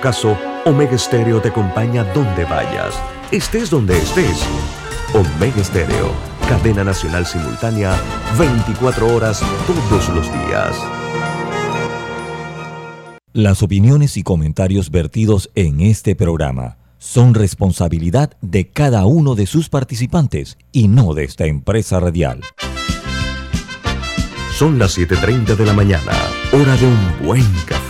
caso, Omega Stereo te acompaña donde vayas, estés donde estés. Omega Stereo, cadena nacional simultánea, 24 horas todos los días. Las opiniones y comentarios vertidos en este programa son responsabilidad de cada uno de sus participantes y no de esta empresa radial. Son las 7.30 de la mañana, hora de un buen café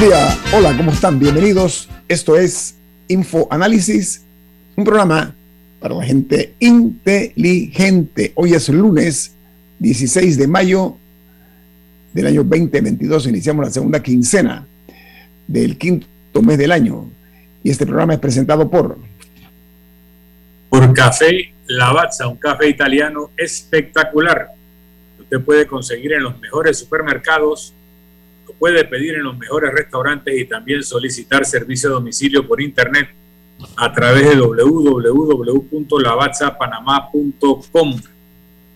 Día, hola, ¿cómo están? Bienvenidos. Esto es Info Análisis, un programa para la gente inteligente. Hoy es lunes 16 de mayo del año 2022. Iniciamos la segunda quincena del quinto mes del año. Y este programa es presentado por... Por Café Lavazza, un café italiano espectacular. Usted puede conseguir en los mejores supermercados puede pedir en los mejores restaurantes y también solicitar servicio a domicilio por internet a través de www.lavazzapanamá.com.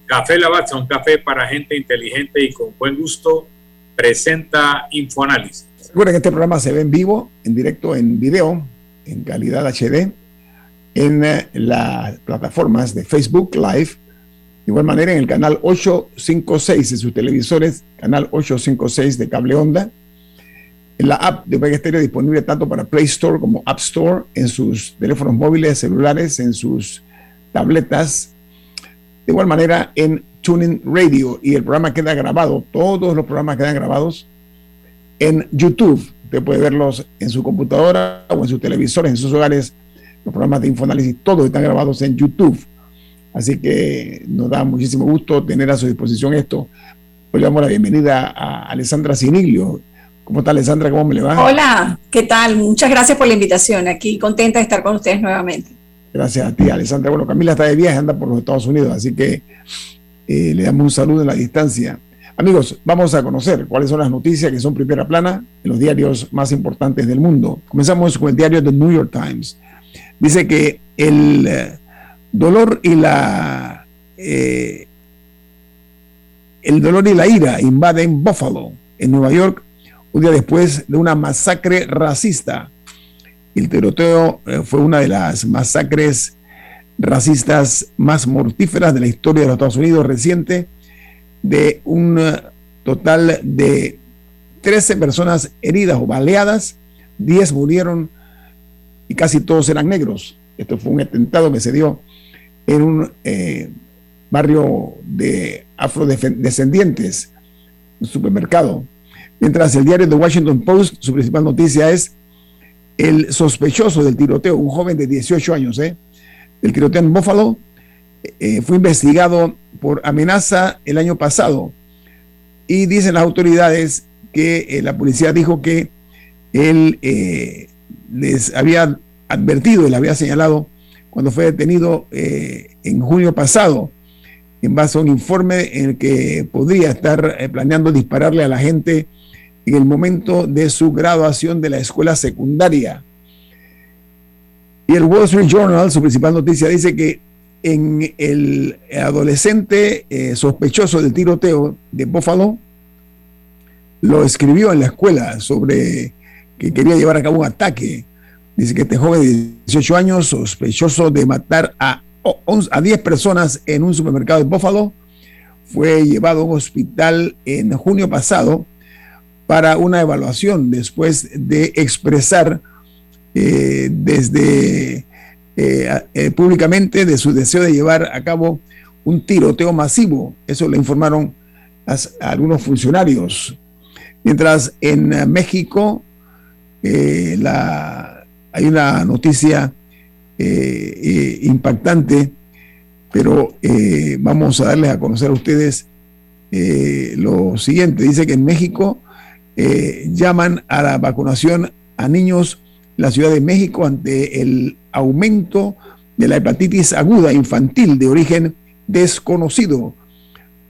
Café Lavazza, un café para gente inteligente y con buen gusto, presenta Infoanálisis. Recuerden que este programa se ve en vivo, en directo, en video, en calidad HD, en eh, las plataformas de Facebook Live, igual manera, en el canal 856 de sus televisores, canal 856 de cable onda, en la app de Omega Stereo disponible tanto para Play Store como App Store, en sus teléfonos móviles, celulares, en sus tabletas. De igual manera, en Tuning Radio y el programa queda grabado, todos los programas quedan grabados en YouTube. Usted puede verlos en su computadora o en sus televisores, en sus hogares. Los programas de Infoanálisis, todos están grabados en YouTube. Así que nos da muchísimo gusto tener a su disposición esto. Hoy le damos la bienvenida a Alessandra Siniglio. ¿Cómo está Alessandra? ¿Cómo me le va? Hola, ¿qué tal? Muchas gracias por la invitación. Aquí contenta de estar con ustedes nuevamente. Gracias a ti, Alessandra. Bueno, Camila está de viaje, anda por los Estados Unidos, así que eh, le damos un saludo en la distancia. Amigos, vamos a conocer cuáles son las noticias que son primera plana en los diarios más importantes del mundo. Comenzamos con el diario The New York Times. Dice que el dolor y la eh, el dolor y la ira invaden Buffalo, en Nueva York, un día después de una masacre racista. El tiroteo eh, fue una de las masacres racistas más mortíferas de la historia de los Estados Unidos reciente, de un eh, total de 13 personas heridas o baleadas, 10 murieron y casi todos eran negros. Esto fue un atentado que se dio en un eh, barrio de afrodescendientes, un supermercado. Mientras el diario The Washington Post, su principal noticia es el sospechoso del tiroteo, un joven de 18 años, ¿eh? el tiroteo en Buffalo, eh, fue investigado por amenaza el año pasado. Y dicen las autoridades que eh, la policía dijo que él les había advertido, les había señalado cuando fue detenido eh, en junio pasado, en base a un informe en el que podría estar eh, planeando dispararle a la gente en el momento de su graduación de la escuela secundaria. Y el Wall Street Journal, su principal noticia, dice que en el adolescente eh, sospechoso del tiroteo de Buffalo, lo escribió en la escuela sobre que quería llevar a cabo un ataque Dice que este joven de 18 años, sospechoso de matar a, a 10 personas en un supermercado de Buffalo, fue llevado a un hospital en junio pasado para una evaluación después de expresar eh, desde eh, eh, públicamente de su deseo de llevar a cabo un tiroteo masivo. Eso le informaron algunos funcionarios. Mientras en México la hay una noticia eh, eh, impactante, pero eh, vamos a darles a conocer a ustedes lo siguiente. Dice que en México llaman a la vacunación a niños la Ciudad de México ante el aumento de la hepatitis aguda infantil de origen desconocido.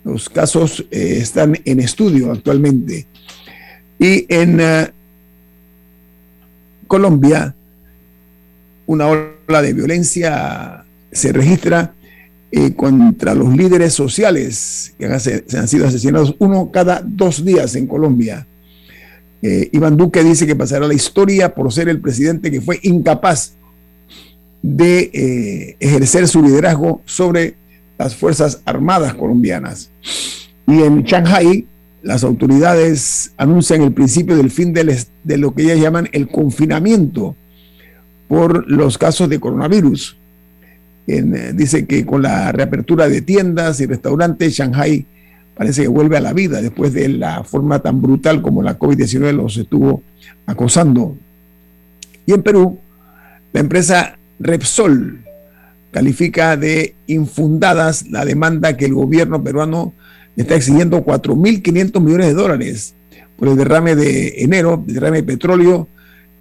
Los casos están en estudio actualmente. Y en Colombia, una ola de violencia se registra eh, contra los líderes sociales que se han sido asesinados uno cada dos días en Colombia. Eh, Iván Duque dice que pasará la historia por ser el presidente que fue incapaz de eh, ejercer su liderazgo sobre las Fuerzas Armadas colombianas. Y en Shanghai, las autoridades anuncian el principio del fin de lo que ellas llaman el confinamiento por los casos de coronavirus. Eh, dice que con la reapertura de tiendas y restaurantes, Shanghai parece que vuelve a la vida después de la forma tan brutal como la COVID-19 los estuvo acosando. Y en Perú, la empresa Repsol califica de infundadas la demanda que el gobierno peruano está exigiendo 4.500 millones de dólares por el derrame de enero, derrame de petróleo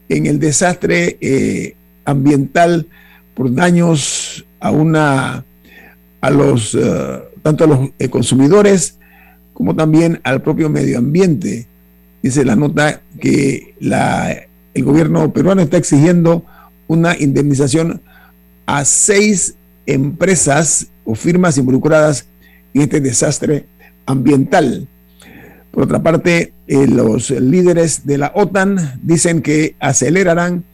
en el desastre eh, ambiental por daños a una a los eh, tanto a los eh, consumidores como también al propio medio ambiente. Dice la nota que la, el gobierno peruano está exigiendo una indemnización a seis empresas o firmas involucradas en este desastre ambiental. Por otra parte, eh, los líderes de la OTAN dicen que acelerarán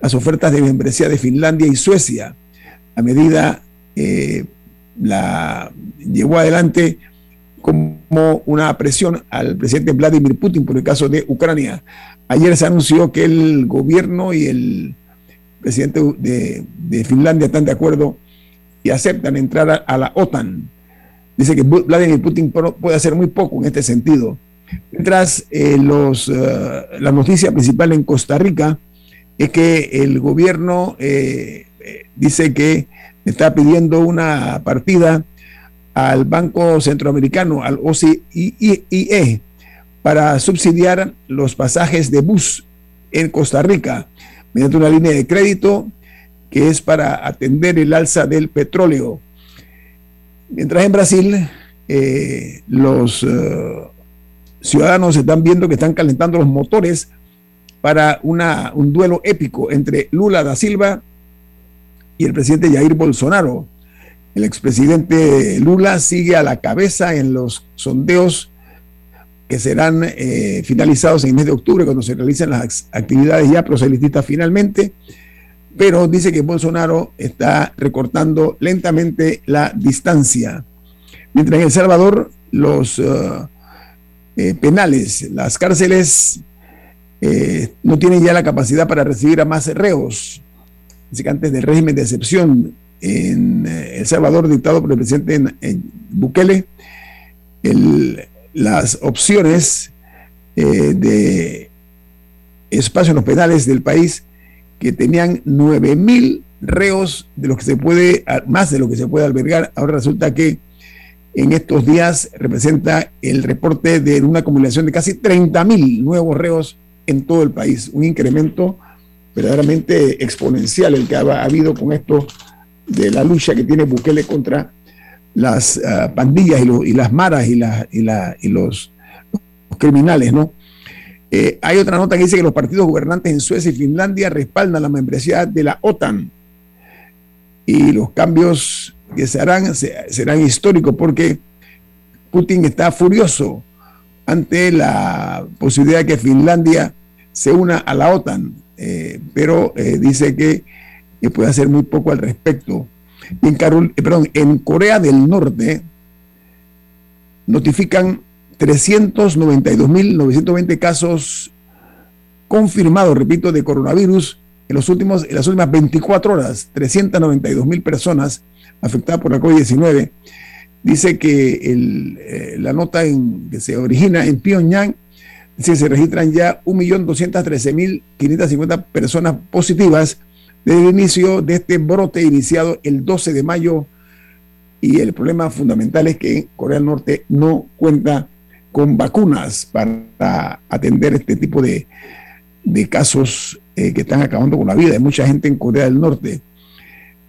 las ofertas de membresía de Finlandia y Suecia. A medida eh, la llevó adelante como una presión al presidente Vladimir Putin por el caso de Ucrania. Ayer se anunció que el gobierno y el presidente de, Finlandia están de acuerdo y aceptan entrar a, la OTAN. Dice que Vladimir Putin puede hacer muy poco en este sentido. Mientras eh, los, eh, la noticia principal en Costa Rica es que el gobierno eh, dice que está pidiendo una partida al Banco Centroamericano, al OCIE, para subsidiar los pasajes de bus en Costa Rica mediante una línea de crédito que es para atender el alza del petróleo. Mientras en Brasil eh, los eh, ciudadanos están viendo que están calentando los motores para un duelo épico entre Lula da Silva y el presidente Jair Bolsonaro. El expresidente Lula sigue a la cabeza en los sondeos que serán eh, finalizados en el mes de octubre cuando se realicen las actividades ya proselitistas finalmente, pero dice que Bolsonaro está recortando lentamente la distancia. Mientras en El Salvador los uh, penales, las cárceles eh, no tienen ya la capacidad para recibir a más reos. Dice que antes del régimen de excepción en eh, El Salvador dictado por el presidente Bukele, las opciones eh, de espacio en los penales del país que tenían 9 mil reos de los que se puede, más de lo que se puede albergar, ahora resulta que en estos días representa el reporte de una acumulación de casi 30 mil nuevos reos en todo el país, un incremento verdaderamente exponencial el que ha habido con esto de la lucha que tiene Bukele contra las ah, pandillas y, las maras y, y, los, criminales, ¿no? Eh, hay otra nota que dice que los partidos gobernantes en Suecia y Finlandia respaldan la membresía de la OTAN y los cambios que se harán serán históricos porque Putin está furioso ante la posibilidad de que Finlandia se una a la OTAN, eh, pero eh, dice que puede hacer muy poco al respecto. En, Carol, eh, perdón, en Corea del Norte notifican 392.920 casos confirmados, repito, de coronavirus en, los últimos, en las últimas 24 horas, 392.000 personas afectadas por la COVID-19. Dice que eh, la nota en, que se origina en Pyongyang dice que se registran ya 1.213.550 personas positivas desde el inicio de este brote iniciado el 12 de mayo y el problema fundamental es que Corea del Norte no cuenta con vacunas para atender este tipo de, casos eh, que están acabando con la vida de mucha gente en Corea del Norte.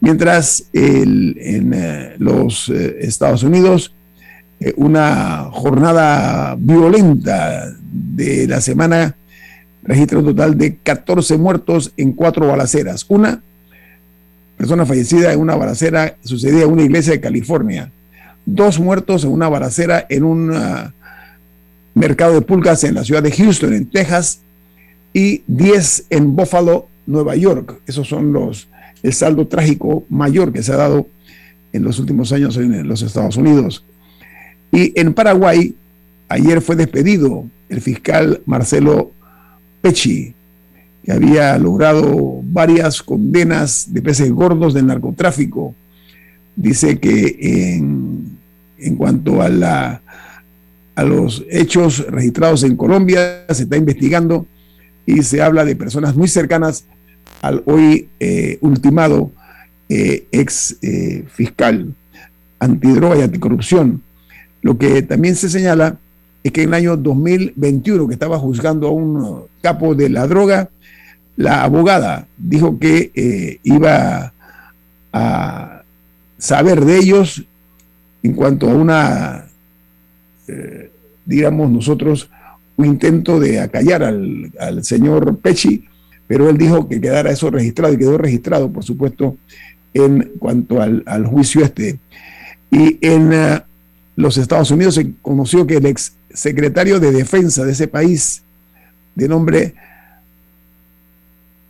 Mientras en eh, los eh, Estados Unidos, una jornada violenta de la semana registra un total de 14 muertos en cuatro balaceras. Una persona fallecida en una balacera sucedía en una iglesia de California. Dos muertos en una balacera en un ah, mercado de pulgas en la ciudad de Houston, en Texas, y 10 en Buffalo, Nueva York. Esos son los el saldo trágico mayor que se ha dado en los últimos años en los Estados Unidos. Y en Paraguay, ayer fue despedido el fiscal Marcelo Pecci, que había logrado varias condenas de peces gordos del narcotráfico. Dice que en, en cuanto a, la, a los hechos registrados en Colombia, se está investigando y se habla de personas muy cercanas al hoy eh, ultimado eh, ex eh, fiscal antidroga y anticorrupción. Lo que también se señala es que en el año 2021, que estaba juzgando a un capo de la droga, la abogada dijo que iba a saber de ellos en cuanto a una, digamos nosotros, un intento de acallar al, al señor Pechi pero él dijo que quedara eso registrado y quedó registrado, por supuesto, en cuanto al, juicio este. Y en eh, los Estados Unidos se conoció que el ex secretario de defensa de ese país, de nombre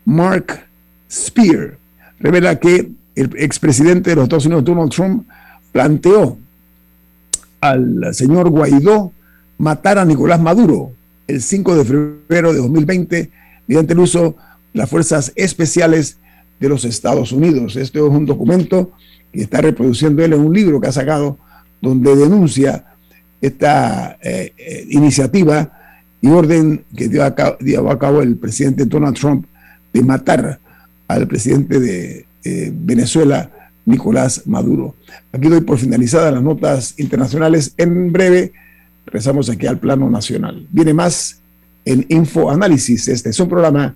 Mark Spear, revela que el expresidente de los Estados Unidos, Donald Trump, planteó al señor Guaidó matar a Nicolás Maduro el 5 de febrero de 2020 mediante el uso las fuerzas especiales de los Estados Unidos. Este es un documento que está reproduciendo él en un libro que ha sacado donde denuncia esta eh, eh, iniciativa y orden que dio a, cabo, el presidente Donald Trump de matar al presidente de eh, Venezuela, Nicolás Maduro. Aquí doy por finalizadas las notas internacionales. En breve, regresamos aquí al plano nacional. Viene más en Info Análisis. Este es un programa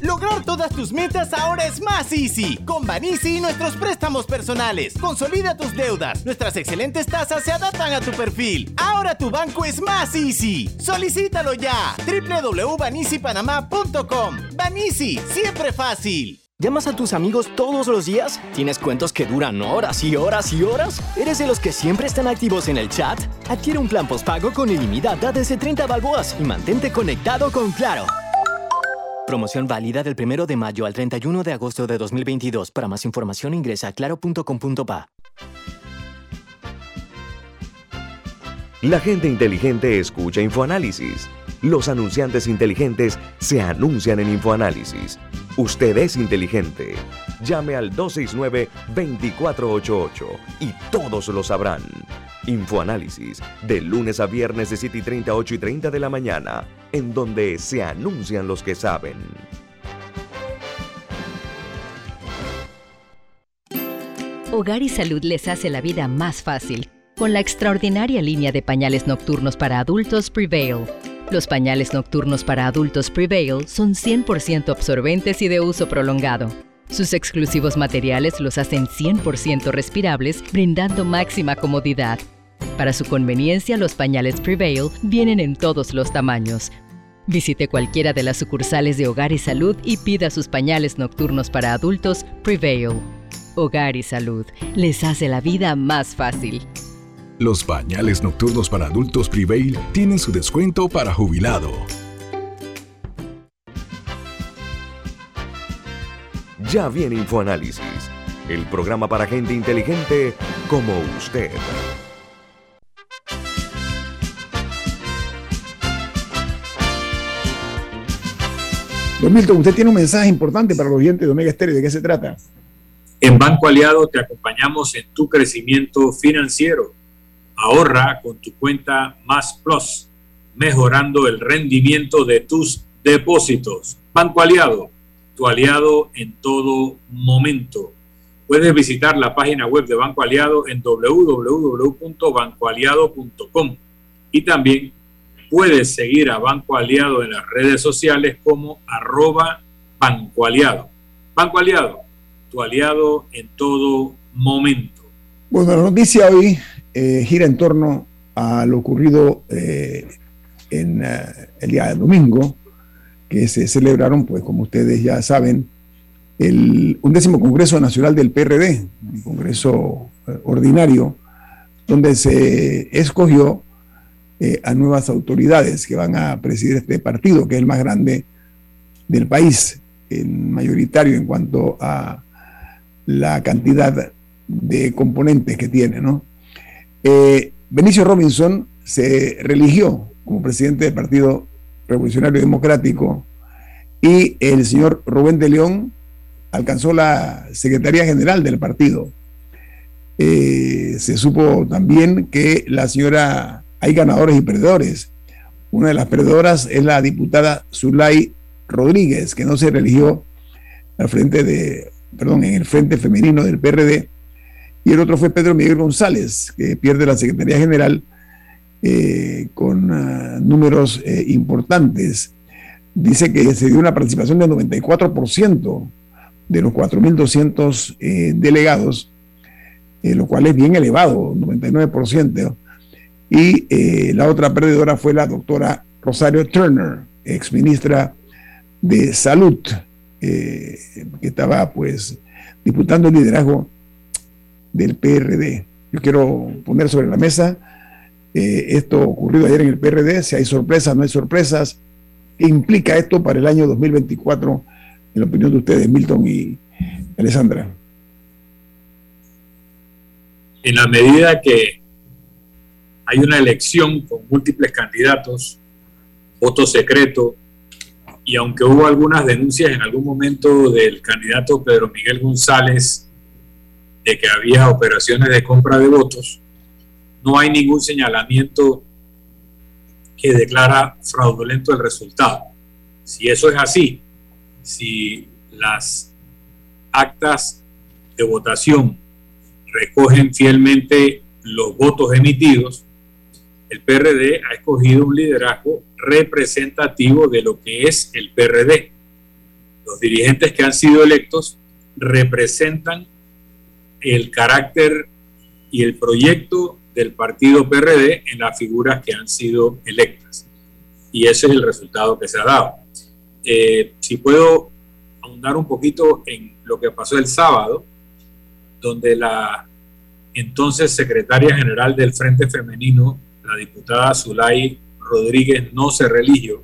Lograr todas tus metas ahora es más easy. Con Banisi y nuestros préstamos personales. Consolida tus deudas. Nuestras excelentes tasas se adaptan a tu perfil. Ahora tu banco es más easy. Solicítalo ya. www.banisipanamá.com. Banisi, siempre fácil. ¿Llamas a tus amigos todos los días? ¿Tienes cuentos que duran horas y horas y horas? ¿Eres de los que siempre están activos en el chat? Adquiere un plan postpago con ilimitada desde 30 balboas y mantente conectado con Claro. Promoción válida del 1 de mayo al 31 de agosto de 2022. Para más información ingresa a claro.com.pa. La gente inteligente escucha InfoAnálisis. Los anunciantes inteligentes se anuncian en InfoAnálisis. Usted es inteligente. Llame al 269-2488 y todos lo sabrán. Infoanálisis, de lunes a viernes de 7 y 30, 8 y 30 de la mañana, en donde se anuncian los que saben. Hogar y Salud les hace la vida más fácil con la extraordinaria línea de pañales nocturnos para adultos Prevail. Los pañales nocturnos para adultos Prevail son 100% absorbentes y de uso prolongado. Sus exclusivos materiales los hacen 100% respirables, brindando máxima comodidad. Para su conveniencia, los pañales Prevail vienen en todos los tamaños. Visite cualquiera de las sucursales de Hogar y Salud y pida sus pañales nocturnos para adultos Prevail. Hogar y Salud les hace la vida más fácil. Los pañales nocturnos para adultos Prevail tienen su descuento para jubilado. Ya viene InfoAnálisis, el programa para gente inteligente como usted. Don Milton, usted tiene un mensaje importante para los oyentes de Omega Stereo. ¿De qué se trata? En Banco Aliado te acompañamos en tu crecimiento financiero. Ahorra con tu cuenta Más Plus, mejorando el rendimiento de tus depósitos. Banco Aliado, tu aliado en todo momento. Puedes visitar la página web de Banco Aliado en www.bancoaliado.com y también puedes seguir a Banco Aliado en las redes sociales como arroba Banco Aliado. Banco Aliado, tu aliado en todo momento. Bueno, la noticia hoy eh, gira en torno a lo ocurrido eh, en eh, el día de domingo, que se celebraron, pues como ustedes ya saben, el undécimo Congreso Nacional del PRD, un Congreso ordinario, donde se escogió a nuevas autoridades que van a presidir este partido, que es el más grande del país, en mayoritario en cuanto a la cantidad de componentes que tiene, ¿no? Eh, Benicio Robinson se religió como presidente del Partido Revolucionario Democrático y el señor Rubén de León alcanzó la Secretaría General del partido. Eh, se supo también que la señora, hay ganadores y perdedores. Una de las perdedoras es la diputada Zulay Rodríguez, que no se religió al frente de, perdón, en el frente femenino del PRD y el otro fue Pedro Miguel González, que pierde la Secretaría General eh, con ah, números eh, importantes. Dice que se dio una participación del 94% de los 4.200 eh, delegados, lo cual es bien elevado, 99%. Y la otra perdedora fue la doctora Rosario Turner, ex ministra de Salud, que estaba pues disputando el liderazgo del PRD. Yo quiero poner sobre la mesa eh, esto ocurrido ayer en el PRD, si hay sorpresas, no hay sorpresas. ¿Qué implica esto para el año 2024, en la opinión de ustedes, Milton y Alessandra? En la medida que hay una elección con múltiples candidatos, voto secreto, y aunque hubo algunas denuncias en algún momento del candidato Pedro Miguel González de que había operaciones de compra de votos, no hay ningún señalamiento que declara fraudulento el resultado. Si eso es así, si las actas de votación recogen fielmente los votos emitidos, el PRD ha escogido un liderazgo representativo de lo que es el PRD. Los dirigentes que han sido electos representan el carácter y el proyecto del partido PRD en las figuras que han sido electas. Y ese es el resultado que se ha dado. Eh, si puedo ahondar un poquito en lo que pasó el sábado, donde la entonces secretaria general del Frente Femenino, la diputada Zulay Rodríguez, no se religió,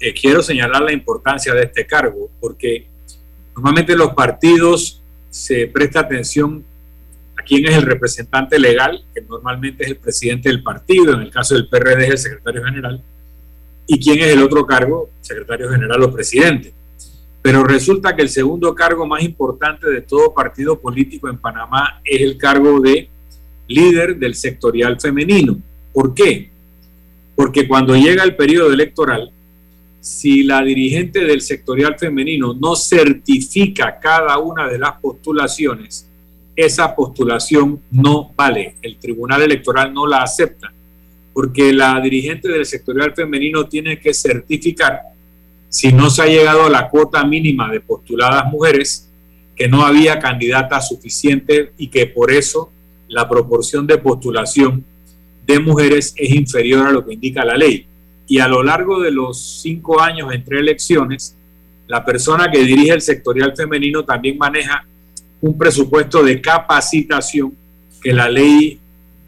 eh, quiero señalar la importancia de este cargo, porque normalmente los partidos se presta atención a quién es el representante legal, que normalmente es el presidente del partido, en el caso del PRD es el secretario general, y quién es el otro cargo, secretario general o presidente. Pero resulta que el segundo cargo más importante de todo partido político en Panamá es el cargo de líder del sectorial femenino. ¿Por qué? Porque cuando llega el periodo electoral, si la dirigente del sectorial femenino no certifica cada una de las postulaciones, esa postulación no vale. El Tribunal Electoral no la acepta, porque la dirigente del sectorial femenino tiene que certificar, si no se ha llegado a la cuota mínima de postuladas mujeres, que no había candidata suficiente y que por eso la proporción de postulación de mujeres es inferior a lo que indica la ley y a lo largo de los cinco años entre elecciones, la persona que dirige el sectorial femenino también maneja un presupuesto de capacitación que la ley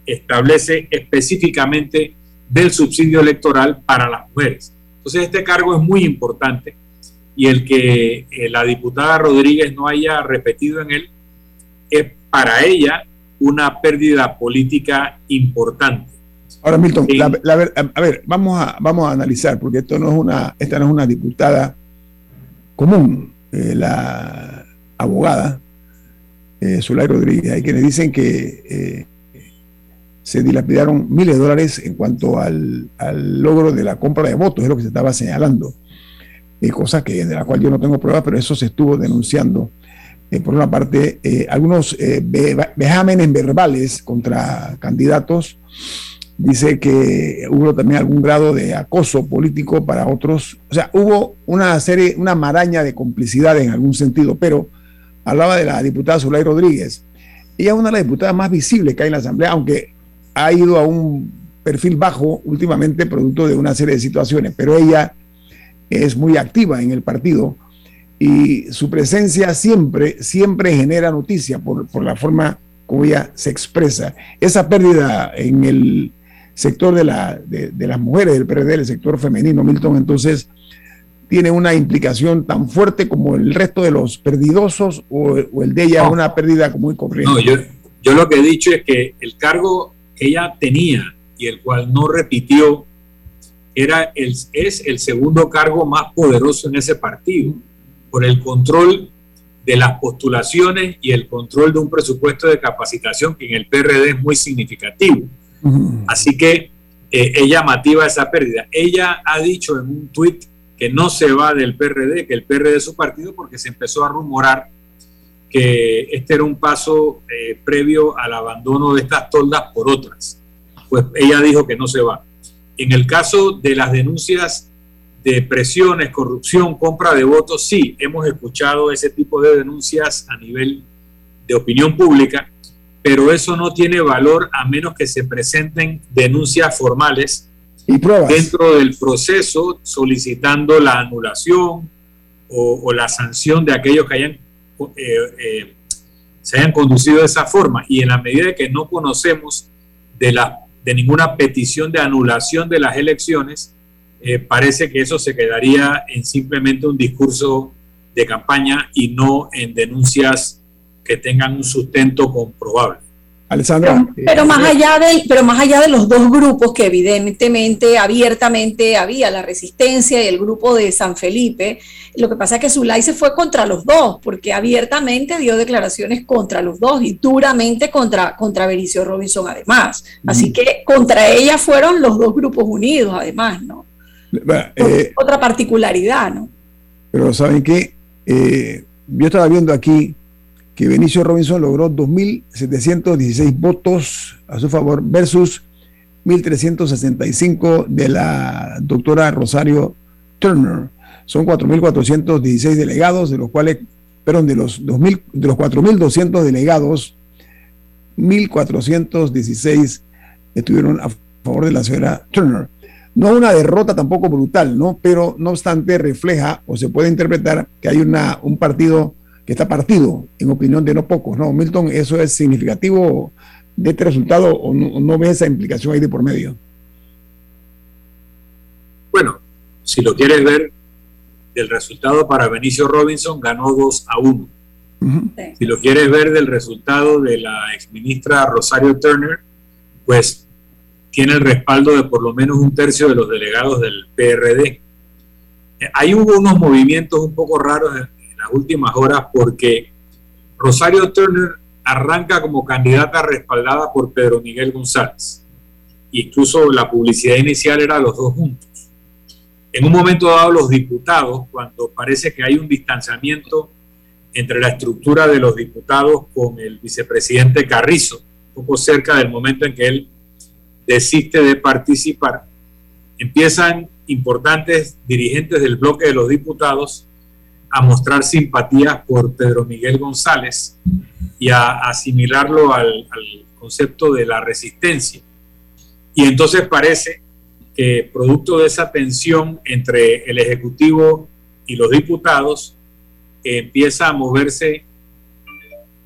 establece específicamente del subsidio electoral para las mujeres. Entonces este cargo es muy importante y el que eh, la diputada Rodríguez no haya repetido en él es para ella una pérdida política importante. Ahora, Milton, a ver, vamos a, vamos a analizar, porque esto no es una, esta no es una diputada común, eh, la abogada eh, Zulay Rodríguez. Hay quienes dicen que eh, se dilapidaron miles de dólares en cuanto al, logro de la compra de votos, es lo que se estaba señalando. Eh, cosa que, de la cual yo no tengo pruebas, pero eso se estuvo denunciando. Eh, por una parte, eh, algunos vejámenes verbales contra candidatos. Dice que hubo también algún grado de acoso político para otros. O sea, hubo una serie, una maraña de complicidad en algún sentido, pero hablaba de la diputada Zulay Rodríguez. Ella es una de las diputadas más visibles que hay en la Asamblea, aunque ha ido a un perfil bajo últimamente producto de una serie de situaciones, pero ella es muy activa en el partido y su presencia siempre, siempre genera noticia por, la forma como ella se expresa. Esa pérdida en el sector de, la, de, las mujeres del PRD, el sector femenino, Milton, entonces tiene una implicación tan fuerte como el resto de los perdidosos o, el de ella una pérdida muy corriente. No, yo, yo lo que he dicho es que el cargo que ella tenía y el cual no repitió era el, es el segundo cargo más poderoso en ese partido por el control de las postulaciones y el control de un presupuesto de capacitación que en el PRD es muy significativo. Así que eh, es llamativa esa pérdida. Ella ha dicho en un tuit que no se va del PRD, que el PRD es su partido porque se empezó a rumorar que este era un paso eh, previo al abandono de estas toldas por otras. Pues ella dijo que no se va. En el caso de las denuncias de presiones, corrupción, compra de votos, sí, hemos escuchado ese tipo de denuncias a nivel de opinión pública, pero eso no tiene valor a menos que se presenten denuncias formales y pruebas. dentro del proceso solicitando la anulación o, la sanción de aquellos que hayan, eh, eh, se hayan conducido de esa forma. Y en la medida que no conocemos de, la, de ninguna petición de anulación de las elecciones, eh, parece que eso se quedaría en simplemente un discurso de campaña y no en denuncias que tengan un sustento comprobable. Alessandra. Pero, más allá del, pero más allá de los dos grupos que evidentemente, abiertamente había la resistencia y el grupo de San Felipe, lo que pasa es que Zulay se fue contra los dos, porque abiertamente dio declaraciones contra los dos y duramente contra, contra Benicio Robinson además. Así mm. que contra ella fueron los dos grupos unidos además, ¿no? Eh, otra particularidad, ¿no? Pero ¿saben qué? Eh, yo estaba viendo aquí que Benicio Robinson logró 2.716 votos a su favor versus 1.365 de la doctora Rosario Turner. Son 4.416 delegados, de los cuales, perdón, de los, 2000, de los 4.200 delegados, 1.416 estuvieron a favor de la señora Turner. No una derrota tampoco brutal, ¿no? Pero no obstante refleja o se puede interpretar que hay una, un partido está partido, en opinión de no pocos, ¿no? Milton, ¿eso es significativo de este resultado o no, ve esa implicación ahí de por medio? Bueno, si lo quieres ver, el resultado para Benicio Robinson ganó 2 a 1. Si lo quieres ver del resultado de la exministra Rosario Turner, pues tiene el respaldo de por lo menos un tercio de los delegados del PRD. Ahí hubo unos movimientos un poco raros las últimas horas porque Rosario Turner arranca como candidata respaldada por Pedro Miguel González. Incluso la publicidad inicial era los dos juntos. En un momento dado, los diputados, cuando parece que hay un distanciamiento entre la estructura de los diputados con el vicepresidente Carrizo, poco cerca del momento en que él desiste de participar, empiezan importantes dirigentes del bloque de los diputados a mostrar simpatía por Pedro Miguel González y a asimilarlo al, concepto de la resistencia. Y entonces parece que producto de esa tensión entre el Ejecutivo y los diputados, empieza a moverse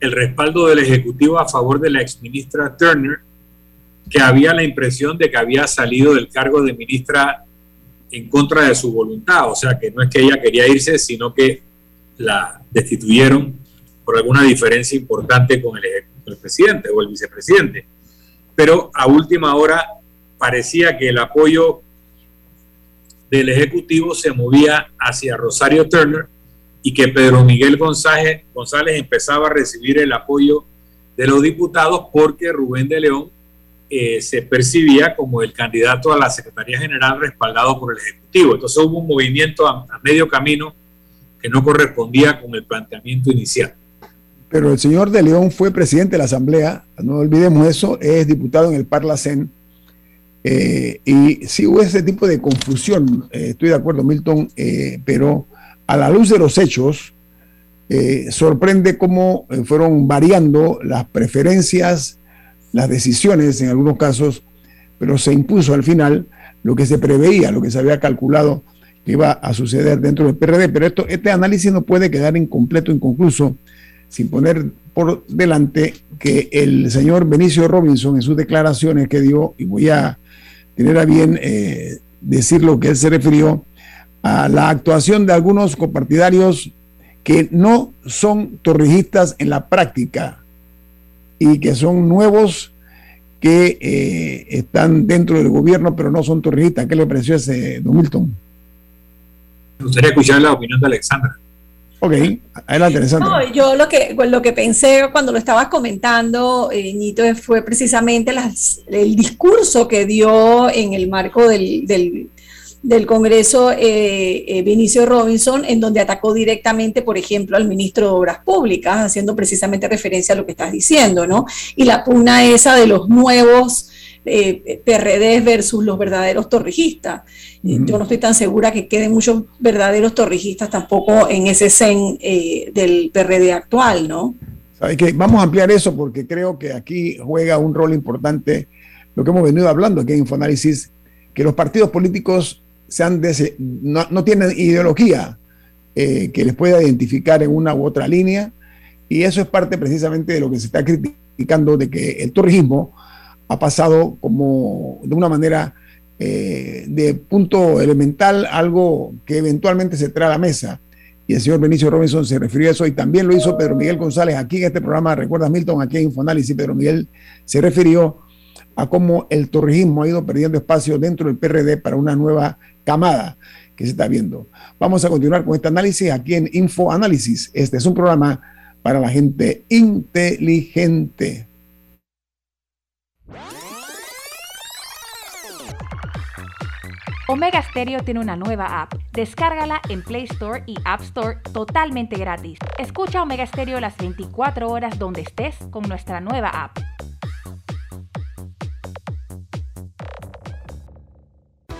el respaldo del Ejecutivo a favor de la exministra Turner, que había la impresión de que había salido del cargo de ministra en contra de su voluntad, o sea que no es que ella quería irse, sino que la destituyeron por alguna diferencia importante con el, presidente o el vicepresidente. Pero a última hora parecía que el apoyo del Ejecutivo se movía hacia Rosario Turner y que Pedro Miguel González, González empezaba a recibir el apoyo de los diputados porque Rubén de León eh, se percibía como el candidato a la Secretaría General respaldado por el Ejecutivo. Entonces hubo un movimiento a, medio camino que no correspondía con el planteamiento inicial. Pero el señor de León fue presidente de la Asamblea, no olvidemos eso, es diputado en el Parlacén. Eh, y sí hubo ese tipo de confusión, eh, estoy de acuerdo, Milton, pero a la luz de los hechos, sorprende cómo fueron variando las preferencias las decisiones en algunos casos, pero se impuso al final lo que se preveía, lo que se había calculado que iba a suceder dentro del PRD. Pero esto, este análisis no puede quedar incompleto, inconcluso, sin poner por delante que el señor Benicio Robinson en sus declaraciones que dio, y voy a tener a bien eh, decir lo que él se refirió, a la actuación de algunos copartidarios que no son torrijistas en la práctica, y que son nuevos que eh, están dentro del gobierno, pero no son torrijistas. ¿Qué le pareció ese, Don Milton? Me gustaría escuchar la opinión de Alexandra. Ok, adelante, Alexandra. No, yo lo que, lo que pensé cuando lo estabas comentando, eh, Nito, fue precisamente las, el discurso que dio en el marco del, del Congreso eh, eh, Vinicio Robinson, en donde atacó directamente, por ejemplo, al ministro de Obras Públicas, haciendo precisamente referencia a lo que estás diciendo, ¿no? Y la pugna esa de los nuevos eh, PRD versus los verdaderos torrijistas. Yo no estoy tan segura que queden muchos verdaderos torrijistas tampoco en ese zen del PRD actual, ¿no? ¿Sabe que Vamos a ampliar eso porque creo que aquí juega un rol importante lo que hemos venido hablando aquí en Infoanálisis, que los partidos políticos no, tienen ideología eh, que les pueda identificar en una u otra línea. Y eso es parte precisamente de lo que se está criticando, de que el turismo ha pasado como de una manera eh, de punto elemental, algo que eventualmente se trae a la mesa. Y el señor Benicio Robinson se refirió a eso y también lo hizo Pedro Miguel González aquí en este programa, recuerdas Milton, aquí en Infoanálisis, Pedro Miguel se refirió a cómo el torrijismo ha ido perdiendo espacio dentro del PRD para una nueva camada que se está viendo. Vamos a continuar con este análisis aquí en Info Análisis. Este es un programa para la gente inteligente. Omega Stereo tiene una nueva app. Descárgala en Play Store y App Store totalmente gratis. Escucha Omega Stereo las 24 horas donde estés con nuestra nueva app.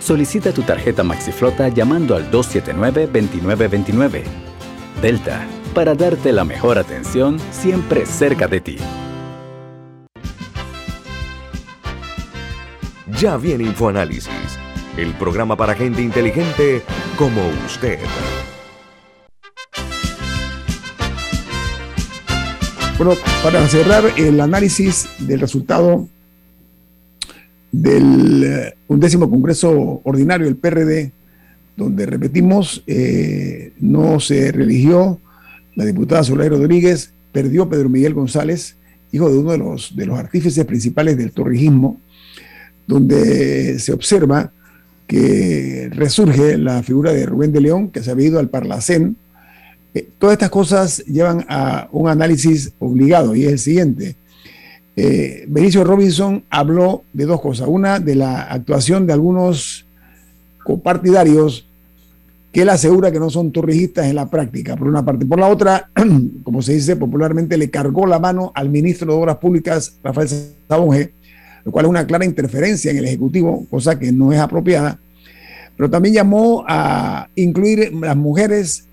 Solicita tu tarjeta MaxiFlota llamando al 279-2929. Delta, para darte la mejor atención siempre cerca de ti. Ya viene InfoAnálisis, el programa para gente inteligente como usted. Bueno, para cerrar el análisis del resultado del eh, undécimo Congreso Ordinario del PRD, donde repetimos, eh, no se religió la diputada Soledad Rodríguez, perdió Pedro Miguel González, hijo de uno de los, de los artífices principales del torrijismo, donde se observa que resurge la figura de Rubén de León, que se había ido al Parlacén, eh, todas estas cosas llevan a un análisis obligado y es el siguiente. Eh, Benicio Robinson habló de dos cosas. Una, de la actuación de algunos copartidarios que él asegura que no son torrijistas en la práctica, por una parte. Por la otra, como se dice popularmente, le cargó la mano al ministro de Obras Públicas, Rafael Sabonge, lo cual es una clara interferencia en el Ejecutivo, cosa que no es apropiada. Pero también llamó a incluir las mujeres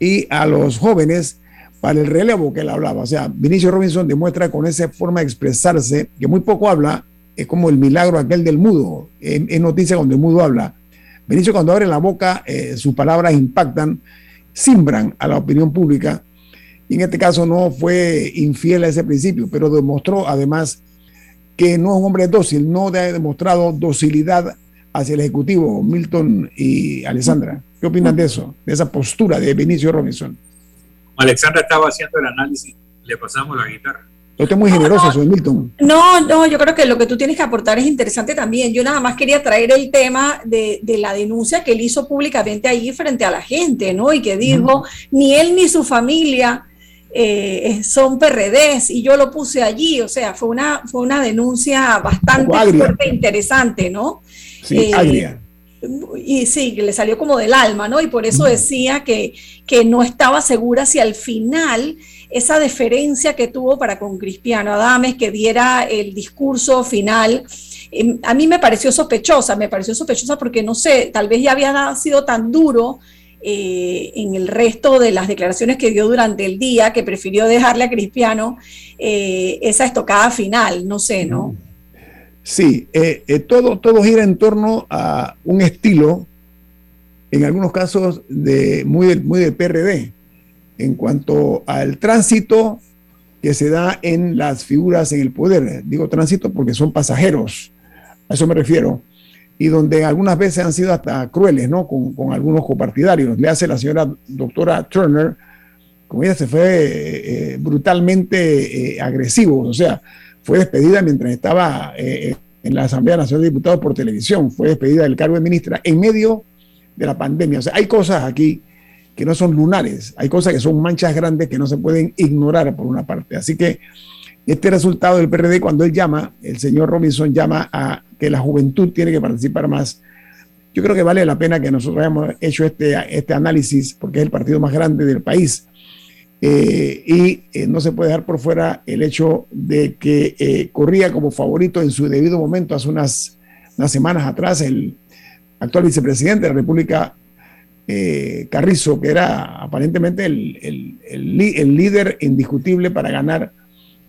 y a los jóvenes para el relevo que él hablaba. O sea, Vinicio Robinson demuestra con esa forma de expresarse, que muy poco habla, es como el milagro aquel del mudo. Es noticia cuando el mudo habla. Vinicio cuando abre la boca, eh, sus palabras impactan, simbran a la opinión pública. Y en este caso no fue infiel a ese principio, pero demostró además que no es un hombre dócil, no ha demostrado docilidad hacia el Ejecutivo, Milton y Alessandra. ¿Qué opinan de eso? De esa postura de Benicio Robinson. Alexandra estaba haciendo el análisis, le pasamos la guitarra. Usted es muy generoso, señor Milton. No, no, yo creo que lo que tú tienes que aportar es interesante también. Yo nada más quería traer el tema de, la denuncia que él hizo públicamente ahí frente a la gente, ¿no? Y que dijo, ni él ni su familia eh, son PRDs, y yo lo puse allí. O sea, fue una, fue una denuncia bastante fuerte e interesante, ¿no? Sí, eh, y sí, que le salió como del alma, ¿no? Y por eso decía que, que no estaba segura si al final esa deferencia que tuvo para con Cristiano Adames, que diera el discurso final, em, a mí me pareció sospechosa, me pareció sospechosa porque no sé, tal vez ya había sido tan duro eh, en el resto de las declaraciones que dio durante el día que prefirió dejarle a Cristiano eh, esa estocada final, no sé, ¿no? Sí, eh, eh, todo, todo gira en torno a un estilo, en algunos casos de, muy, muy del PRD, en cuanto al tránsito que se da en las figuras en el poder. Digo tránsito porque son pasajeros, a eso me refiero, y donde algunas veces han sido hasta crueles, ¿no? Con, con algunos copartidarios. Le hace la señora doctora Turner, como ella se fue eh, brutalmente agresivo, o sea, fue despedida mientras estaba eh, eh, en la Asamblea Nacional de Diputados por televisión, fue despedida del cargo de ministra en medio de la pandemia. O sea, hay cosas aquí que no son lunares, hay cosas que son manchas grandes que no se pueden ignorar por una parte. Así que este resultado del PRD, cuando él llama, el señor Robinson llama a que la juventud tiene que participar más. Yo creo que vale la pena que nosotros hayamos hecho este, este análisis, porque es el partido más grande del país eh, y eh, no se puede dejar por fuera el hecho de que eh, corría como favorito en su debido momento hace unas, unas semanas atrás el actual vicepresidente de la República, Carrizo, que era aparentemente el, el, el, líder indiscutible para ganar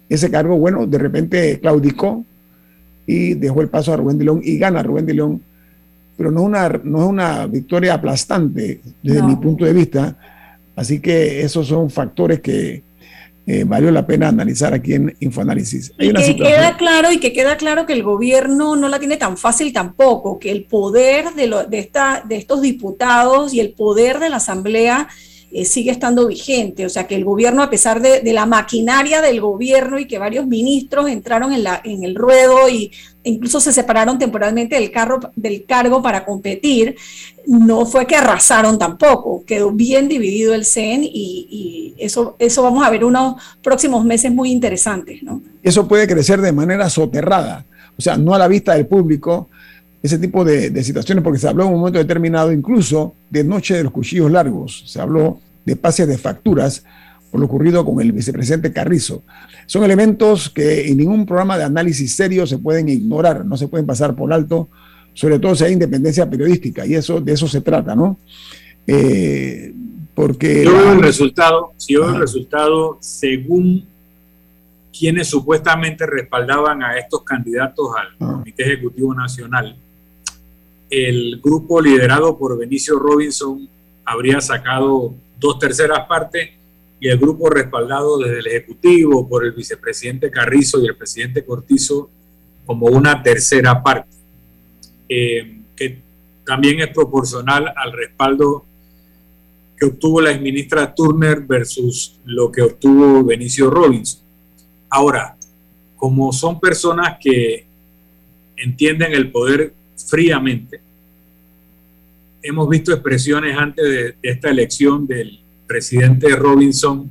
ese cargo. Bueno, de repente claudicó y dejó el paso a Rubén de León y gana Rubén de León, pero no, una, no es una victoria aplastante desde mi punto de vista Así que esos son factores que eh, valió la pena analizar aquí en Infoanálisis. y que queda claro y que queda claro que el gobierno no la tiene tan fácil tampoco, que el poder de, lo, de, esta, de estos diputados y el poder de la Asamblea eh, sigue estando vigente. O sea, que el gobierno, a pesar de, la maquinaria del gobierno y que varios ministros entraron en, la, en el ruedo y incluso se separaron temporalmente del, carro, del cargo para competir, no fue que arrasaron tampoco. Quedó bien dividido el CEN y, eso, eso vamos a ver unos próximos meses muy interesantes. ¿no? Eso puede crecer de manera soterrada, o sea, no a la vista del público, ese tipo de, situaciones, porque se habló en un momento determinado incluso de Noche de los Cuchillos Largos, se habló de pases de facturas por lo ocurrido con el vicepresidente Carrizo. Son elementos que en ningún programa de análisis serio se pueden ignorar, no se pueden pasar por alto, sobre todo si hay independencia periodística, y eso de eso se trata, ¿no? Eh, porque... Yo veo el resultado, si yo veo el resultado según quienes supuestamente respaldaban a estos candidatos al Ah. Comité Ejecutivo Nacional, el grupo liderado por Benicio Robinson habría sacado dos terceras partes y el grupo respaldado desde el Ejecutivo por el vicepresidente Carrizo y el presidente Cortizo como una tercera parte, eh, que también es proporcional al respaldo que obtuvo la exministra Turner versus lo que obtuvo Benicio Robinson. Ahora, como son personas que entienden el poder fríamente, hemos visto expresiones antes de, esta elección del presidente Robinson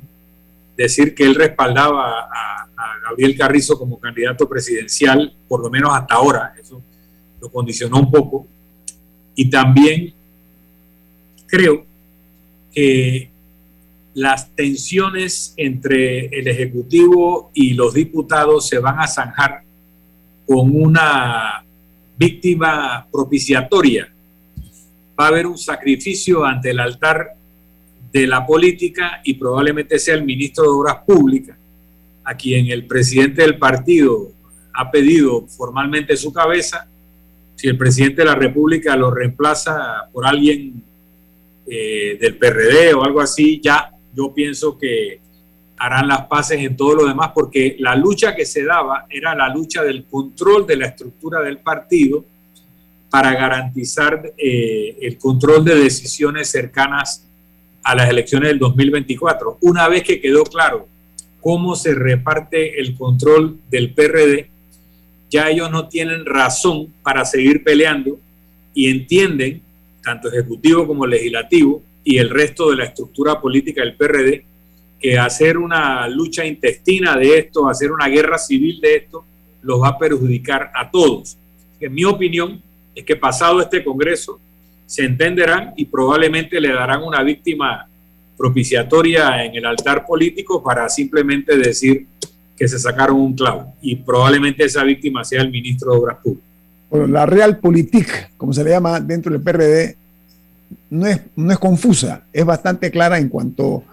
decir que él respaldaba a, a Gabriel Carrizo como candidato presidencial, por lo menos hasta ahora, eso lo condicionó un poco, y también creo que las tensiones entre el Ejecutivo y los diputados se van a zanjar con una víctima propiciatoria. Va a haber un sacrificio ante el altar de la política y probablemente sea el ministro de Obras Públicas, a quien el presidente del partido ha pedido formalmente su cabeza. Si el presidente de la República lo reemplaza por alguien eh, del PRD o algo así, ya yo pienso que harán las paces en todo lo demás, porque la lucha que se daba era la lucha del control de la estructura del partido para garantizar eh, el control de decisiones cercanas a las elecciones del 2024. Una vez que quedó claro cómo se reparte el control del PRD, ya ellos no tienen razón para seguir peleando y entienden, tanto ejecutivo como legislativo y el resto de la estructura política del PRD, que hacer una lucha intestina de esto, hacer una guerra civil de esto, los va a perjudicar a todos. En mi opinión es que pasado este Congreso se entenderán y probablemente le darán una víctima propiciatoria en el altar político para simplemente decir que se sacaron un clavo y probablemente esa víctima sea el ministro de Obras Públicas. Bueno, la Realpolitik, como se le llama dentro del PRD, no es, no es confusa, es bastante clara en cuanto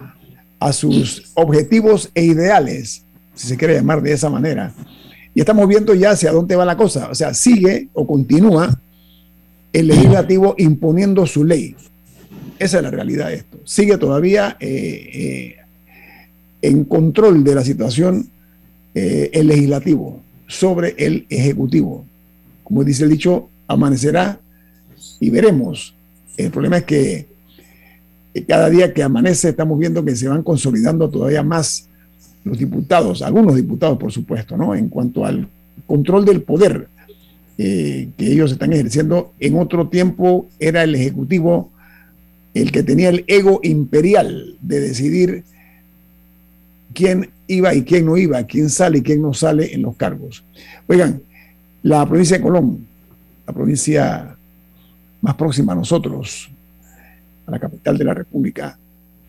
a sus objetivos e ideales, si se quiere llamar de esa manera. Y estamos viendo ya hacia dónde va la cosa. O sea, sigue o continúa el legislativo imponiendo su ley. Esa es la realidad de esto. Sigue todavía eh, eh, en control de la situación eh, el legislativo sobre el ejecutivo. Como dice el dicho, amanecerá y veremos. El problema es que cada día que amanece estamos viendo que se van consolidando todavía más los diputados, algunos diputados por supuesto, ¿no? En cuanto al control del poder eh, que ellos están ejerciendo. En otro tiempo era el Ejecutivo el que tenía el ego imperial de decidir quién iba y quién no iba, quién sale y quién no sale en los cargos. Oigan, la provincia de Colón, la provincia más próxima a nosotros, la capital de la República,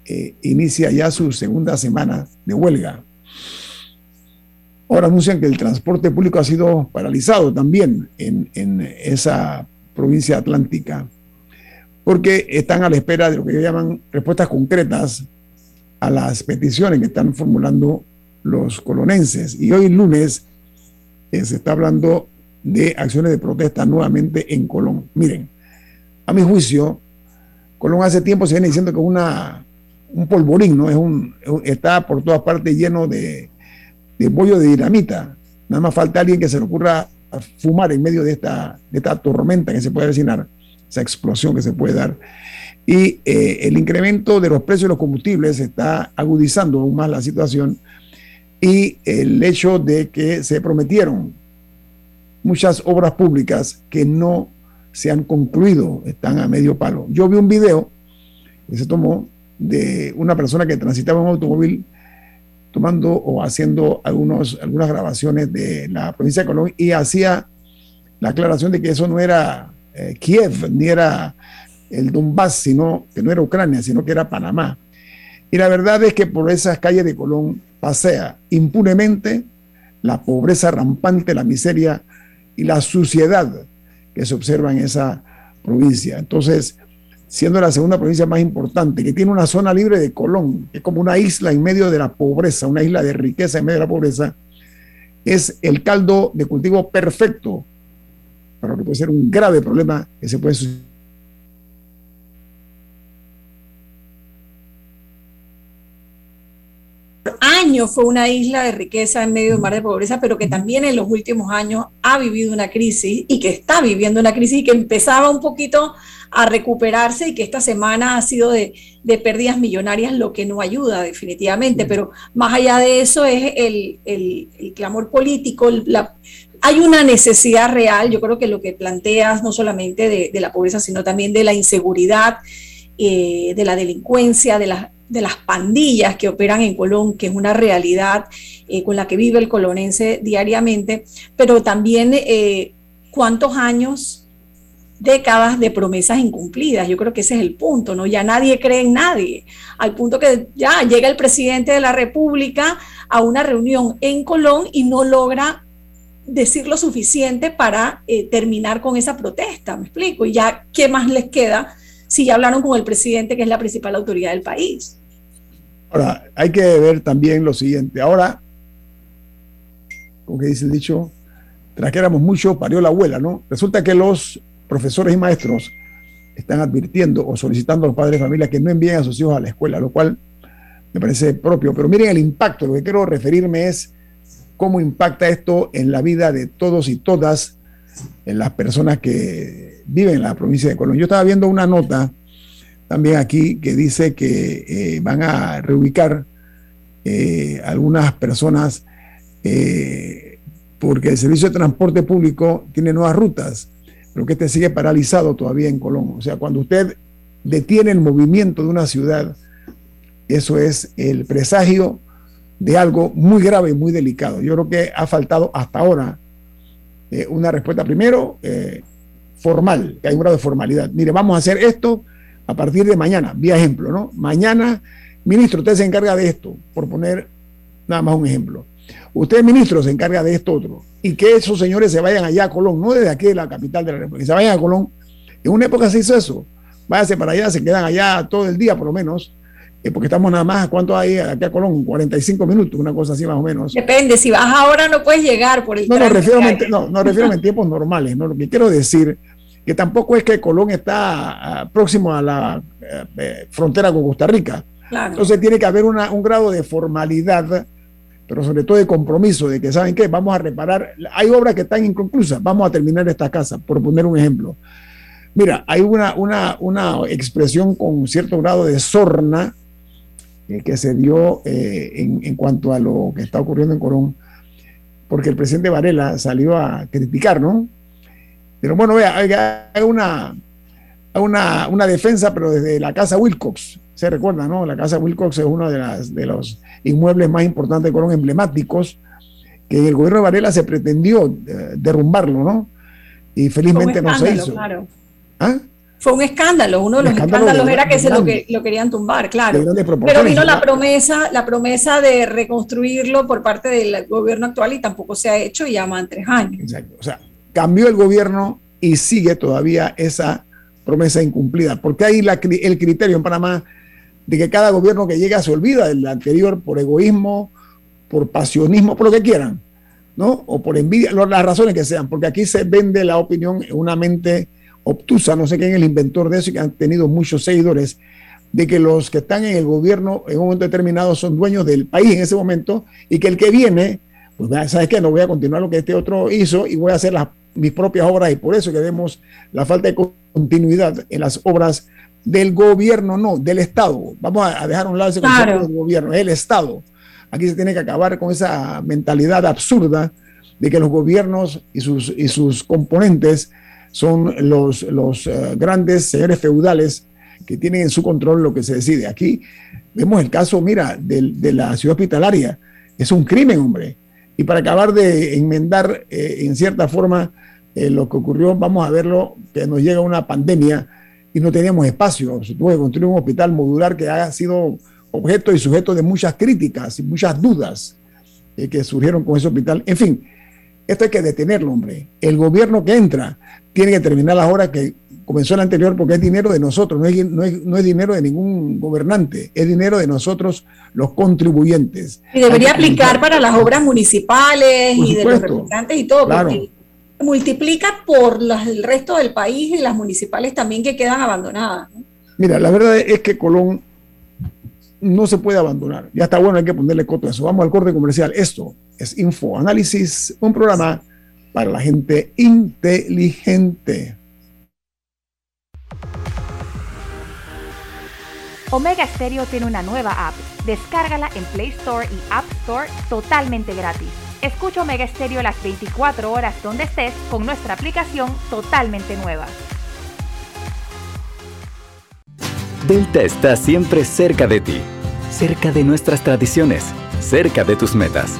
eh, inicia ya su segunda semana de huelga. Ahora anuncian que el transporte público ha sido paralizado también en, en esa provincia atlántica, porque están a la espera de lo que llaman respuestas concretas a las peticiones que están formulando los colonenses. Y hoy lunes eh, se está hablando de acciones de protesta nuevamente en Colón. Miren, a mi juicio, Colón hace tiempo se viene diciendo que es una, un polvorín, ¿no? Es un, está por todas partes lleno de, de bollo de dinamita. Nada más falta alguien que se le ocurra fumar en medio de esta, de esta tormenta que se puede avecinar, esa explosión que se puede dar. Y eh, el incremento de los precios de los combustibles está agudizando aún más la situación y el hecho de que se prometieron muchas obras públicas que no se han concluido, están a medio palo. Yo vi un video que se tomó de una persona que transitaba un automóvil tomando o haciendo algunos, algunas grabaciones de la provincia de Colón y hacía la aclaración de que eso no era eh, Kiev, ni era el Donbass, sino que no era Ucrania, sino que era Panamá. Y la verdad es que por esas calles de Colón pasea impunemente la pobreza rampante, la miseria y la suciedad que se observa en esa provincia. Entonces, siendo la segunda provincia más importante, que tiene una zona libre de Colón, que es como una isla en medio de la pobreza, una isla de riqueza en medio de la pobreza, es el caldo de cultivo perfecto para lo que puede ser un grave problema que se puede suscitar años fue una isla de riqueza en medio de un mar de pobreza, pero que también en los últimos años ha vivido una crisis y que está viviendo una crisis y que empezaba un poquito a recuperarse y que esta semana ha sido de, pérdidas millonarias, lo que no ayuda definitivamente. Pero más allá de eso es el, clamor político, hay una necesidad real, yo creo que lo que planteas no solamente de, la pobreza, sino también de la inseguridad, eh, de la delincuencia, de las de las pandillas que operan en Colón, que es una realidad eh, con la que vive el colonense diariamente, pero también eh, cuántos años, décadas de promesas incumplidas. Yo creo que ese es el punto, ¿no? Ya nadie cree en nadie, al punto que ya llega el presidente de la República a una reunión en Colón y no logra decir lo suficiente para eh, terminar con esa protesta, me explico, y ya, ¿qué más les queda si ya hablaron con el presidente, que es la principal autoridad del país? Ahora, hay que ver también lo siguiente. Ahora, como que dice el dicho, tras que éramos muchos, parió la abuela, ¿no? Resulta que los profesores y maestros están advirtiendo o solicitando a los padres de familia que no envíen a sus hijos a la escuela, lo cual me parece propio. Pero miren el impacto, lo que quiero referirme es cómo impacta esto en la vida de todos y todas, en las personas que viven en la provincia de Colombia. Yo estaba viendo una nota también aquí que dice que eh, van a reubicar eh, algunas personas eh, porque el servicio de transporte público tiene nuevas rutas, pero que este sigue paralizado todavía en Colón. O sea, cuando usted detiene el movimiento de una ciudad, eso es el presagio de algo muy grave y muy delicado. Yo creo que ha faltado hasta ahora una respuesta, primero, formal, que hay un grado de formalidad. Mire, vamos a hacer esto a partir de mañana, vía ejemplo, ¿no? Mañana, ministro, usted se encarga de esto, por poner nada más un ejemplo. Usted, ministro, se encarga de esto otro. Y que esos señores se vayan allá a Colón, no desde aquí de la capital de la República, se vayan a Colón. En una época se hizo eso. Váyase para allá, se quedan allá todo el día por lo menos, eh, porque estamos nada más, ¿cuánto hay aquí a Colón? 45 minutos, una cosa así más o menos. Depende, si vas ahora no puedes llegar por el No, no, refiero, no, no refiero en tiempos normales, ¿no? Lo que quiero decir que tampoco es que Colón está ah, próximo a la eh, eh, frontera con Costa Rica. Entonces tiene que haber un grado de formalidad, pero sobre todo de compromiso, de que, ¿saben qué? Vamos a reparar. Hay obras que están inconclusas, vamos a terminar esta casa, por poner un ejemplo. Mira, hay una, una, una expresión con cierto grado de sorna eh, que se dio en, en, cuanto a lo que está ocurriendo en Colón, porque el presidente Varela salió a criticar, ¿no? Pero bueno, vea, hay una, una, una defensa, pero desde la casa Wilcox. Se recuerda, ¿no? La casa Wilcox es uno de, las, de los inmuebles más importantes de Colón, emblemáticos, que el gobierno de Varela se pretendió eh, derrumbarlo, ¿no? Y felizmente no se hizo. Claro. ¿Ah? Fue un escándalo, uno de los escándalos era que se lo, que lo querían tumbar, claro. Pero vino la promesa, la promesa de reconstruirlo por parte del gobierno actual y tampoco se ha hecho y ya van tres años. Exacto. O sea, cambió el gobierno y sigue todavía esa promesa incumplida. Porque hay el criterio en Panamá de que cada gobierno que llega se olvida del anterior por egoísmo, por pasionismo, por lo que quieran, ¿no? O por envidia, las razones que sean, porque aquí se vende la opinión en una mente obtusa, no sé quién es el inventor de eso y que han tenido muchos seguidores, de que los que están en el gobierno en un momento determinado son dueños del país en ese momento y que el que viene, pues, ¿sabes qué? No voy a continuar lo que este otro hizo y voy a hacer las mis propias obras y por eso que vemos la falta de continuidad en las obras del gobierno, no, del Estado. Vamos a dejar un lado ese concepto del gobierno, el Estado. Aquí se tiene que acabar con esa mentalidad absurda de que los gobiernos y sus, y sus componentes son los, los eh, grandes señores feudales que tienen en su control lo que se decide. Aquí vemos el caso, mira, de, de la ciudad hospitalaria. Es un crimen, hombre. Y para acabar de enmendar eh, en cierta forma eh, lo que ocurrió, vamos a verlo, que nos llega una pandemia y no teníamos espacio. Se tuvo que construir un hospital modular que ha sido objeto y sujeto de muchas críticas y muchas dudas eh, que surgieron con ese hospital. En fin, esto hay que detenerlo, hombre. El gobierno que entra tiene que terminar las obras que comenzó el anterior porque es dinero de nosotros, no es, no es, no es dinero de ningún gobernante, es dinero de nosotros los contribuyentes. Y debería aplicar para las obras municipales y de los representantes y todo, Claro. porque multiplica por las- el resto del país y las municipales también que quedan abandonadas. ¿no? Mira, la verdad es que Colón no se puede abandonar. Ya está bueno, hay que ponerle coto a eso. Vamos al corte comercial. Esto es Info Análisis, un programa para la gente inteligente. Omega Stereo tiene una nueva app. Descárgala en Play Store y App Store totalmente gratis. Escucha Omega Stereo las 24 horas donde estés con nuestra aplicación totalmente nueva. Delta está siempre cerca de ti, cerca de nuestras tradiciones, cerca de tus metas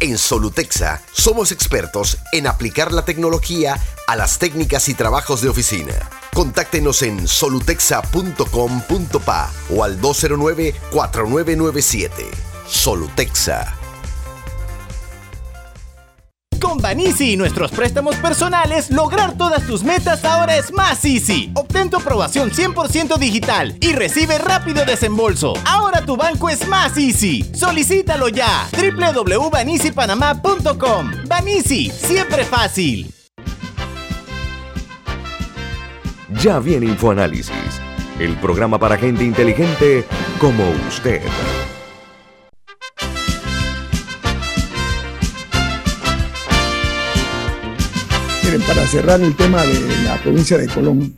En Solutexa somos expertos en aplicar la tecnología a las técnicas y trabajos de oficina. Contáctenos en solutexa.com.pa o al 209-4997. Solutexa. Con Banisi y nuestros préstamos personales, lograr todas tus metas ahora es más easy. Obtén tu aprobación 100% digital y recibe rápido desembolso. Ahora tu banco es más easy. Solicítalo ya. www.banisipanamá.com. Banisi, siempre fácil. Ya viene InfoAnálisis, el programa para gente inteligente como usted. Miren, para cerrar el tema de la provincia de Colón,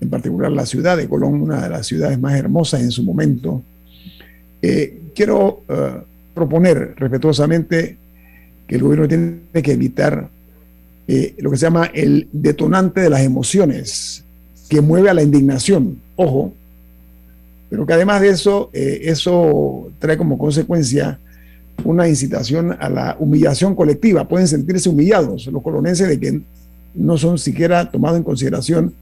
en particular la ciudad de Colón, una de las ciudades más hermosas en su momento, eh, quiero eh, proponer respetuosamente que el gobierno tiene que evitar eh, lo que se llama el detonante de las emociones, que mueve a la indignación, ojo, pero que además de eso, eso trae como consecuencia una incitación a la humillación colectiva. Pueden sentirse humillados los colonenses de que no son siquiera tomados en consideración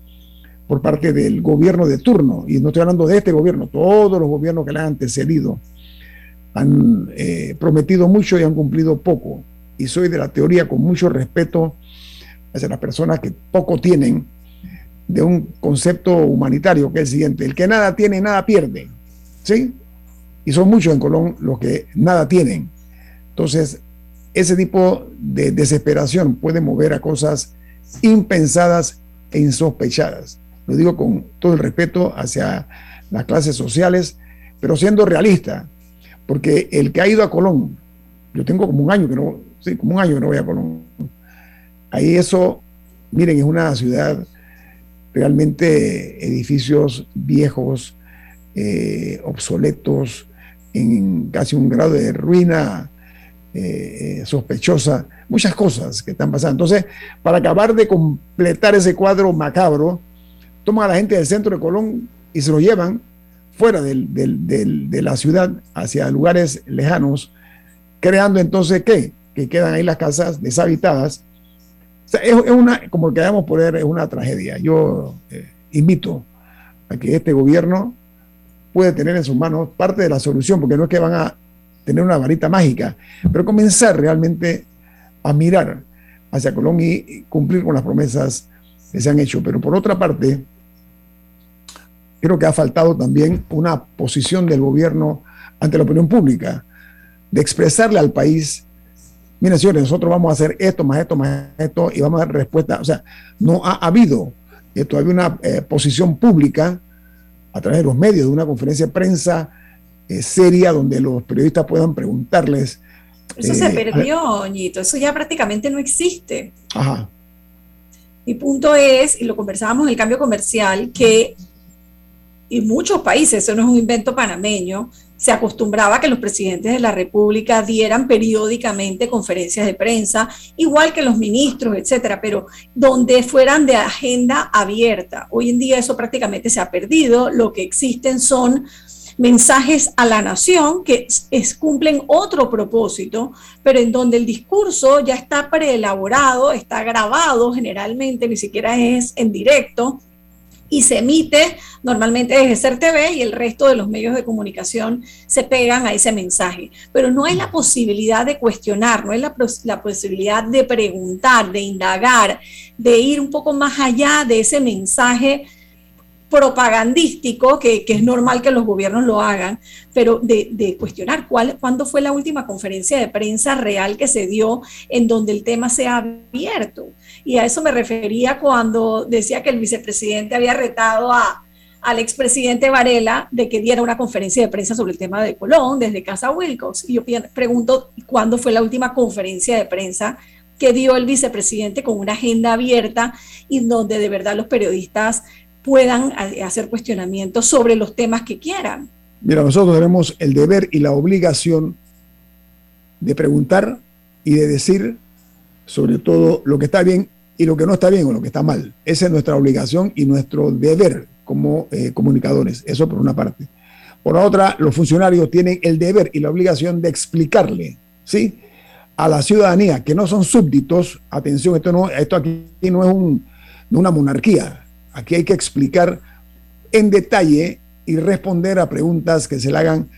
por parte del gobierno de turno. Y no estoy hablando de este gobierno, todos los gobiernos que le han antecedido han eh, prometido mucho y han cumplido poco. Y soy de la teoría con mucho respeto hacia las personas que poco tienen de un concepto humanitario que es el siguiente, el que nada tiene, nada pierde. ¿Sí? Y son muchos en Colón los que nada tienen. Entonces, ese tipo de desesperación puede mover a cosas impensadas e insospechadas. Lo digo con todo el respeto hacia las clases sociales, pero siendo realista, porque el que ha ido a Colón, yo tengo como un año que no, sí, como un año que no voy a Colón. Ahí eso, miren, es una ciudad realmente edificios viejos, eh, obsoletos, en casi un grado de ruina eh, sospechosa, muchas cosas que están pasando. Entonces, para acabar de completar ese cuadro macabro, toman a la gente del centro de Colón y se lo llevan fuera del- de la ciudad hacia lugares lejanos, creando entonces ¿qué? Que quedan ahí las casas deshabitadas. Es, una, como que damos poder, es una tragedia. Yo eh, invito a que este gobierno puede tener en sus manos parte de la solución, porque no es que van a tener una varita mágica, pero comenzar realmente a mirar hacia Colombia y cumplir con las promesas que se han hecho. Pero por otra parte, creo que ha faltado también una posición del gobierno ante la opinión pública, de expresarle al país, miren señores, nosotros vamos a hacer esto, más esto, más esto, y vamos a dar respuesta. O sea, no ha habido eh, todavía una eh, posición pública a través de los medios, de una conferencia de prensa eh, seria donde los periodistas puedan preguntarles. Eso se perdió, Oñito, eso ya prácticamente no existe. Ajá. Mi punto es, y lo conversábamos en el cambio comercial, que en muchos países, eso no es un invento panameño, se acostumbraba a que los presidentes de la República dieran periódicamente conferencias de prensa, igual que los ministros, etcétera, pero donde fueran de agenda abierta. Hoy en día eso prácticamente se ha perdido. Lo que existen son mensajes a la nación que cumplen otro propósito, pero en donde el discurso ya está preelaborado, está grabado generalmente, ni siquiera es en directo, y se emite normalmente desde SER TV y el resto de los medios de comunicación se pegan a ese mensaje. Pero no hay la posibilidad de cuestionar, no hay la, la posibilidad de preguntar, de indagar, de ir un poco más allá de ese mensaje propagandístico, que, es normal que los gobiernos lo hagan, pero de, cuestionar cuál, cuándo fue la última conferencia de prensa real que se dio en donde el tema se ha abierto. Y a eso me refería cuando decía que el vicepresidente había retado al expresidente Varela de que diera una conferencia de prensa sobre el tema de Colón desde Casa Wilcox. Y yo pregunto, ¿cuándo fue la última conferencia de prensa que dio el vicepresidente con una agenda abierta y donde de verdad los periodistas puedan hacer cuestionamientos sobre los temas que quieran. Mira, nosotros tenemos el deber y la obligación de preguntar y de decir sobre todo lo que está bien y lo que no está bien o lo que está mal. Esa es nuestra obligación y nuestro deber como eh, comunicadores. Eso por una parte. Por otra, los funcionarios tienen el deber y la obligación de explicarle, ¿sí? A la ciudadanía que no son súbditos, atención, esto, no, esto aquí no es un, una monarquía, Aquí hay que explicar en detalle y responder a preguntas que se le hagan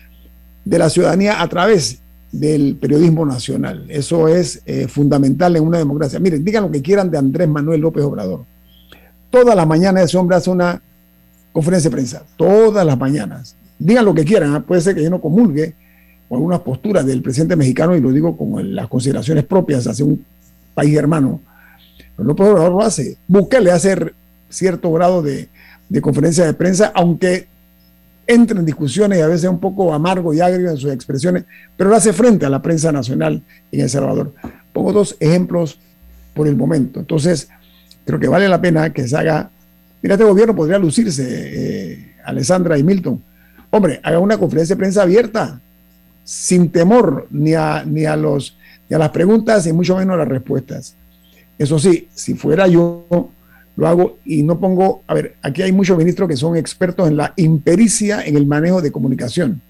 de la ciudadanía a través del periodismo nacional. Eso es eh, fundamental en una democracia. Miren, digan lo que quieran de Andrés Manuel López Obrador. Todas las mañanas ese hombre hace una conferencia de prensa. Todas las mañanas. Digan lo que quieran. ¿ah? Puede ser que yo no comulgue con algunas posturas del presidente mexicano y lo digo con las consideraciones propias hacia un país hermano. Pero López Obrador lo hace. Búsquele hacer cierto grado de, conferencia de prensa, aunque entra en discusiones y a veces un poco amargo y agrio en sus expresiones, pero lo hace frente a la prensa nacional en El Salvador. Pongo dos ejemplos por el momento. Entonces, creo que vale la pena que se haga. Mira, este gobierno podría lucirse, eh, Alessandra y Milton. Hombre, haga una conferencia de prensa abierta, sin temor ni a, ni a, los, ni a las preguntas y mucho menos a las respuestas. Eso sí, si fuera yo, lo hago y no pongo, a ver, aquí hay muchos ministros que son expertos en la impericia en el manejo de comunicación.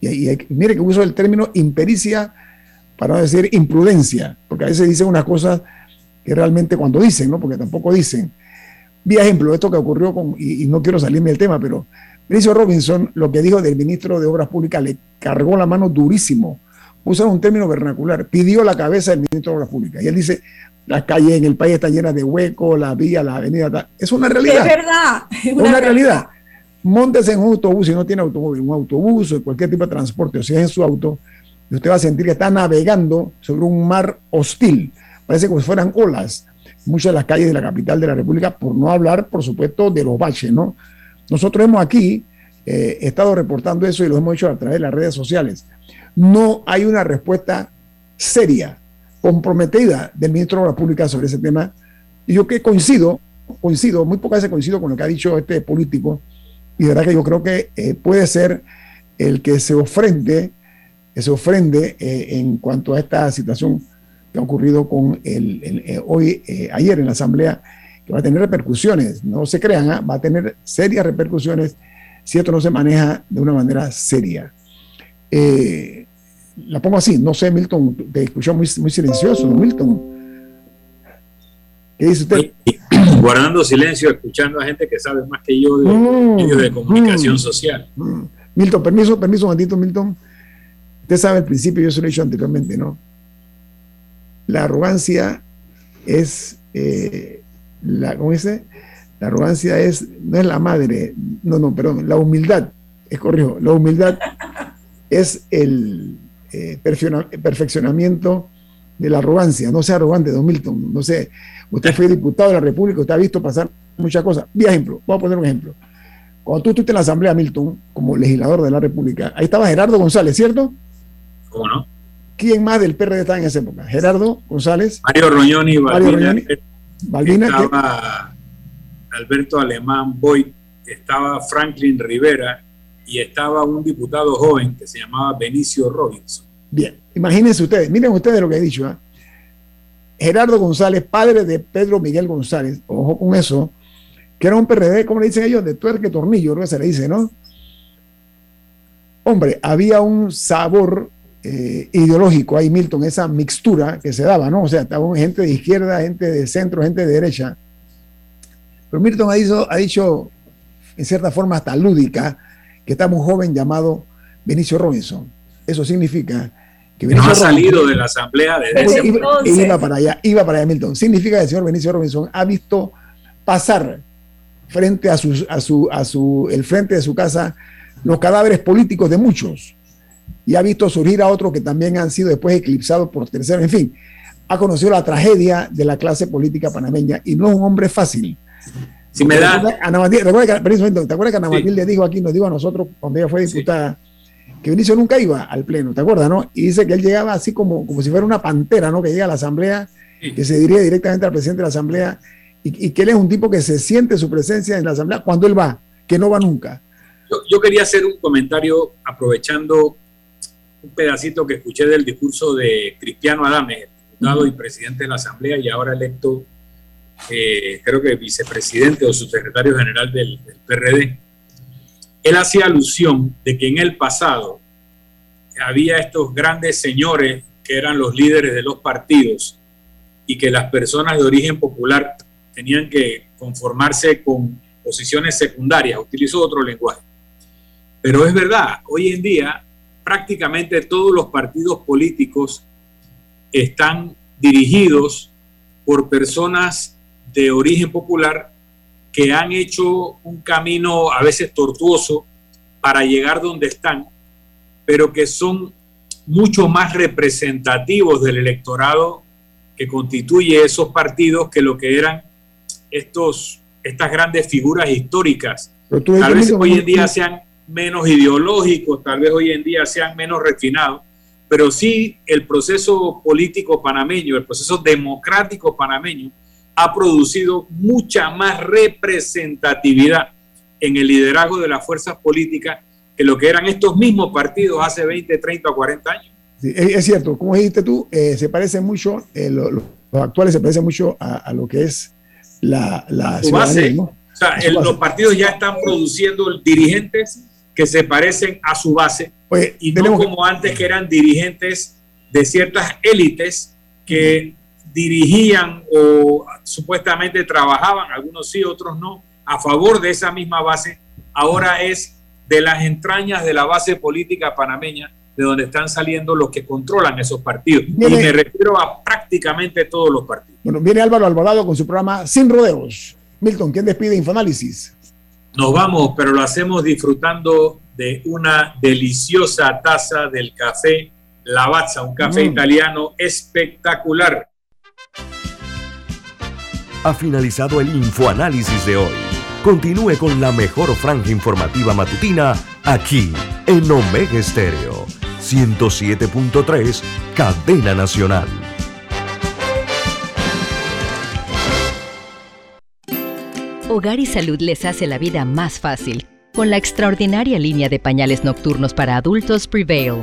Y, mire que uso el término impericia para decir imprudencia, porque a veces dicen unas cosas que realmente cuando dicen, ¿no? Porque tampoco dicen. Vi ejemplo, esto que ocurrió con, y, no quiero salirme del tema, pero Mauricio Robinson, lo que dijo del ministro de Obras Públicas, le cargó la mano durísimo. Usa un término vernacular, pidió la cabeza del ministro de Obras Públicas. Y él dice, las calles en el país están llenas de huecos, las vías, las avenidas. Es una realidad. Es verdad. Es una, realidad. Móntese en un autobús si no tiene automóvil, un autobús o cualquier tipo de transporte, o si es en su auto, y usted va a sentir que está navegando sobre un mar hostil. Parece como si fueran olas. Muchas de las calles de la capital de la República, por no hablar, por supuesto, de los baches, ¿no? Nosotros hemos aquí eh, estado reportando eso y lo hemos hecho a través de las redes sociales. No hay una respuesta seria comprometida del ministro de Obras Públicas sobre ese tema. Y yo que coincido, coincido, muy pocas veces coincido con lo que ha dicho este político, y de verdad que yo creo que eh, puede ser el que se ofrende, que se ofrende eh, en cuanto a esta situación que ha ocurrido con el, eh, hoy, ayer en la Asamblea, que va a tener repercusiones, no se crean, ¿ah? va a tener serias repercusiones si esto no se maneja de una manera seria la pongo así, no sé, Milton, te escuchó muy, muy silencioso, Milton. ¿Qué dice usted? Guardando silencio, escuchando a gente que sabe más que yo de mm, medios de comunicación mm, social. Mm. Milton, permiso, permiso momentito, Milton. Usted sabe el principio, yo se lo he dicho anteriormente, ¿no? La arrogancia es eh, la, ¿cómo dice? La arrogancia es, no es la madre, no, no, perdón, la humildad, es corrijo, la humildad es el eh, perfeccionamiento de la arrogancia. No sea arrogante, don Milton. No sé, usted fue diputado de la República, usted ha visto pasar muchas cosas. Vi ejemplo, voy a poner un ejemplo. Cuando tú estuviste en la Asamblea, Milton, como legislador de la República, ahí estaba Gerardo González, ¿cierto? ¿Cómo no? ¿Quién más del PRD estaba en esa época? Gerardo González. Mario Roñoni, Balbina, estaba Alberto Alemán Boyd, estaba Franklin Rivera y estaba un diputado joven que se llamaba Benicio Robinson. Bien, imagínense ustedes, miren ustedes lo que he dicho. ¿eh? Gerardo González, padre de Pedro Miguel González, ojo con eso, que era un PRD, como le dicen ellos, de tuerque tornillo, que ¿no? Hombre, había un sabor eh, ideológico ahí, Milton, esa mixtura que se daba, ¿no? O sea, estaba gente de izquierda, gente de centro, gente de derecha. Pero Milton ha dicho, ha dicho en cierta forma hasta lúdica, que estaba un joven llamado Benicio Robinson. Eso significa que Benicio no ha salido de la asamblea desde iba, iba para allá, iba para allá Milton. Significa que el señor Benicio Robinson ha visto pasar frente a su, a su, a su, el frente de su casa los cadáveres políticos de muchos y ha visto surgir a otros que también han sido después eclipsados por terceros. En fin, ha conocido la tragedia de la clase política panameña y no es un hombre fácil. Si me da. Ana Matilde, ¿te acuerdas que Ana Matilde dijo aquí, nos dijo a nosotros cuando ella fue diputada, que Benicio nunca iba al pleno, ¿te acuerdas, no? Y dice que él llegaba así como, como si fuera una pantera, ¿no? Que llega a la asamblea, que se diría directamente al presidente de la asamblea y, que él es un tipo que se siente su presencia en la asamblea cuando él va, que no va nunca. Yo, quería hacer un comentario aprovechando un pedacito que escuché del discurso de Cristiano Adame, diputado y presidente de la asamblea y ahora electo eh, creo que vicepresidente o subsecretario general del, PRD, él hacía alusión de que en el pasado había estos grandes señores que eran los líderes de los partidos y que las personas de origen popular tenían que conformarse con posiciones secundarias, utilizó otro lenguaje. Pero es verdad, hoy en día prácticamente todos los partidos políticos están dirigidos por personas de origen popular que han hecho un camino a veces tortuoso para llegar donde están, pero que son mucho más representativos del electorado que constituye esos partidos que lo que eran estos, estas grandes figuras históricas. Tal vez hoy en día sean menos ideológicos, tal vez hoy en día sean menos refinados, pero sí el proceso político panameño, el proceso democrático panameño, ha producido mucha más representatividad en el liderazgo de las fuerzas políticas que lo que eran estos mismos partidos hace 20, 30 o 40 años. es, cierto, como dijiste tú, eh, se parece mucho, eh, los actuales se parecen mucho a, lo que es la, la base. O sea, los partidos ya están produciendo dirigentes que se parecen a su base y no como antes que eran dirigentes de ciertas élites que dirigían o supuestamente trabajaban, algunos sí, otros no, a favor de esa misma base, ahora es de las entrañas de la base política panameña, de donde están saliendo los que controlan esos partidos. y me refiero a prácticamente todos los partidos. Bueno, viene Álvaro Alvarado con su programa Sin Rodeos. Milton, ¿quién despide Infoanálisis? Nos vamos, pero lo hacemos disfrutando de una deliciosa taza del café Lavazza, un café mm. italiano espectacular ha finalizado el infoanálisis de hoy. Continúe con la mejor franja informativa matutina aquí en Omega Estéreo 107.3, Cadena Nacional. Hogar y Salud les hace la vida más fácil con la extraordinaria línea de pañales nocturnos para adultos Prevail.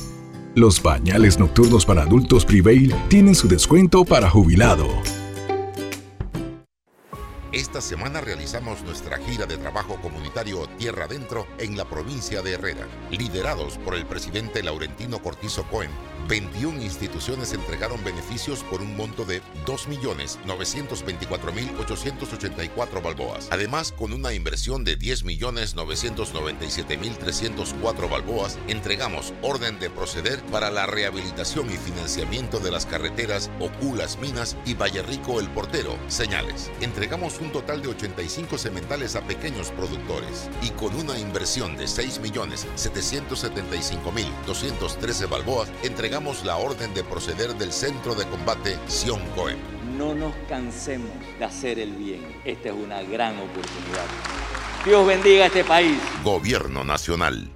Los pañales nocturnos para adultos Prevail tienen su descuento para jubilado. Esta semana realizamos nuestra gira de trabajo comunitario Tierra Adentro en la provincia de Herrera. Liderados por el presidente Laurentino Cortizo Cohen, 21 instituciones entregaron beneficios por un monto de 2.924.884 balboas. Además, con una inversión de 10.997.304 balboas, entregamos orden de proceder para la rehabilitación y financiamiento de las carreteras Oculas Minas y Valle Rico El Portero, señales. Entregamos un total de 85 cementales a pequeños productores y con una inversión de 6.775.213 balboas, entregamos la orden de proceder del Centro de Combate Sion Cohen. No nos cansemos de hacer el bien. Esta es una gran oportunidad. Dios bendiga a este país. Gobierno Nacional.